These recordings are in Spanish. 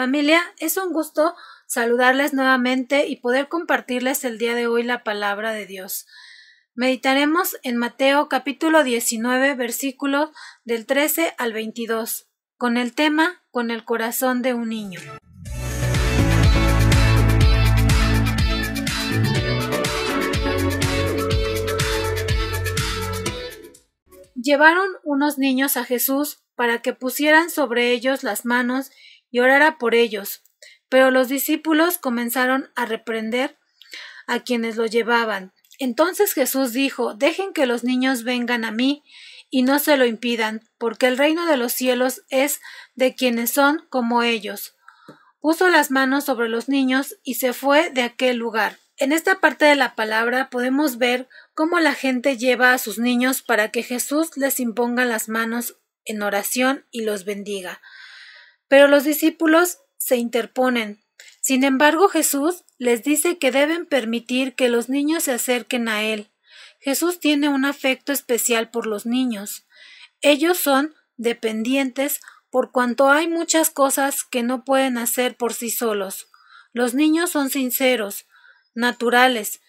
Familia, es un gusto saludarles nuevamente y poder compartirles el día de hoy la palabra de Dios. Meditaremos en Mateo capítulo 19 versículos del 13 al 22 con el tema Con el corazón de un niño. Llevaron unos niños a Jesús para que pusieran sobre ellos las manos y orara por ellos. Pero los discípulos comenzaron a reprender a quienes lo llevaban. Entonces Jesús dijo Dejen que los niños vengan a mí y no se lo impidan, porque el reino de los cielos es de quienes son como ellos. Puso las manos sobre los niños y se fue de aquel lugar. En esta parte de la palabra podemos ver cómo la gente lleva a sus niños para que Jesús les imponga las manos en oración y los bendiga. Pero los discípulos se interponen. Sin embargo, Jesús les dice que deben permitir que los niños se acerquen a Él. Jesús tiene un afecto especial por los niños. Ellos son dependientes por cuanto hay muchas cosas que no pueden hacer por sí solos. Los niños son sinceros, naturales,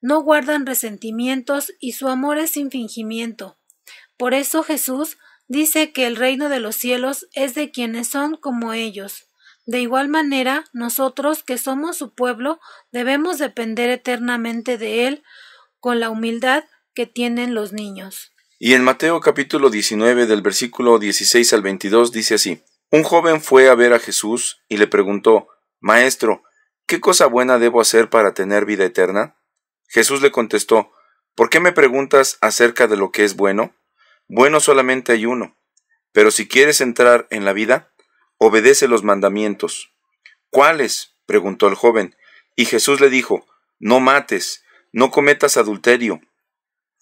no guardan resentimientos y su amor es sin fingimiento. Por eso Jesús dice que el reino de los cielos es de quienes son como ellos. De igual manera, nosotros que somos su pueblo debemos depender eternamente de Él con la humildad que tienen los niños. Y en Mateo capítulo 19 del versículo 16 al 22 dice así, Un joven fue a ver a Jesús y le preguntó, Maestro, ¿qué cosa buena debo hacer para tener vida eterna? Jesús le contestó, ¿por qué me preguntas acerca de lo que es bueno? Bueno solamente hay uno. Pero si quieres entrar en la vida, obedece los mandamientos. ¿Cuáles? preguntó el joven. Y Jesús le dijo, No mates, no cometas adulterio,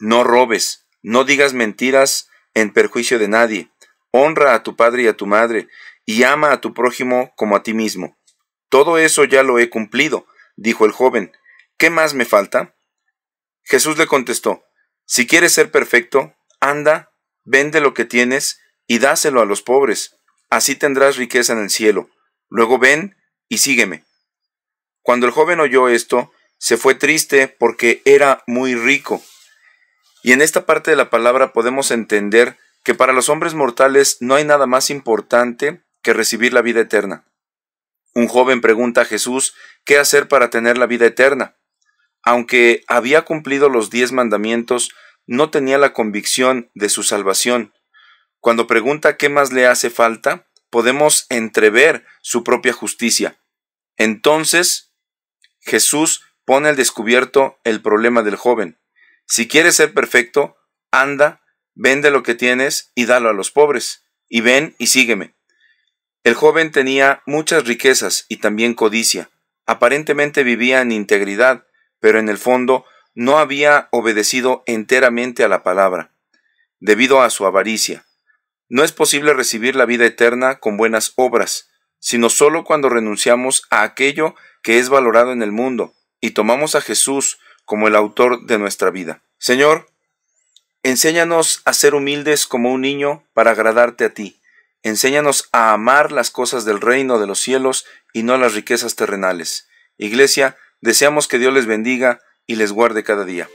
no robes, no digas mentiras en perjuicio de nadie, honra a tu padre y a tu madre, y ama a tu prójimo como a ti mismo. Todo eso ya lo he cumplido, dijo el joven. ¿Qué más me falta? Jesús le contestó, Si quieres ser perfecto, anda, Vende lo que tienes y dáselo a los pobres, así tendrás riqueza en el cielo. Luego ven y sígueme. Cuando el joven oyó esto, se fue triste porque era muy rico. Y en esta parte de la palabra podemos entender que para los hombres mortales no hay nada más importante que recibir la vida eterna. Un joven pregunta a Jesús qué hacer para tener la vida eterna. Aunque había cumplido los diez mandamientos, no tenía la convicción de su salvación. Cuando pregunta qué más le hace falta, podemos entrever su propia justicia. Entonces, Jesús pone al descubierto el problema del joven. Si quieres ser perfecto, anda, vende lo que tienes y dalo a los pobres, y ven y sígueme. El joven tenía muchas riquezas y también codicia. Aparentemente vivía en integridad, pero en el fondo no había obedecido enteramente a la palabra, debido a su avaricia. No es posible recibir la vida eterna con buenas obras, sino sólo cuando renunciamos a aquello que es valorado en el mundo y tomamos a Jesús como el autor de nuestra vida. Señor, enséñanos a ser humildes como un niño para agradarte a ti. Enséñanos a amar las cosas del reino de los cielos y no las riquezas terrenales. Iglesia, deseamos que Dios les bendiga y les guarde cada día.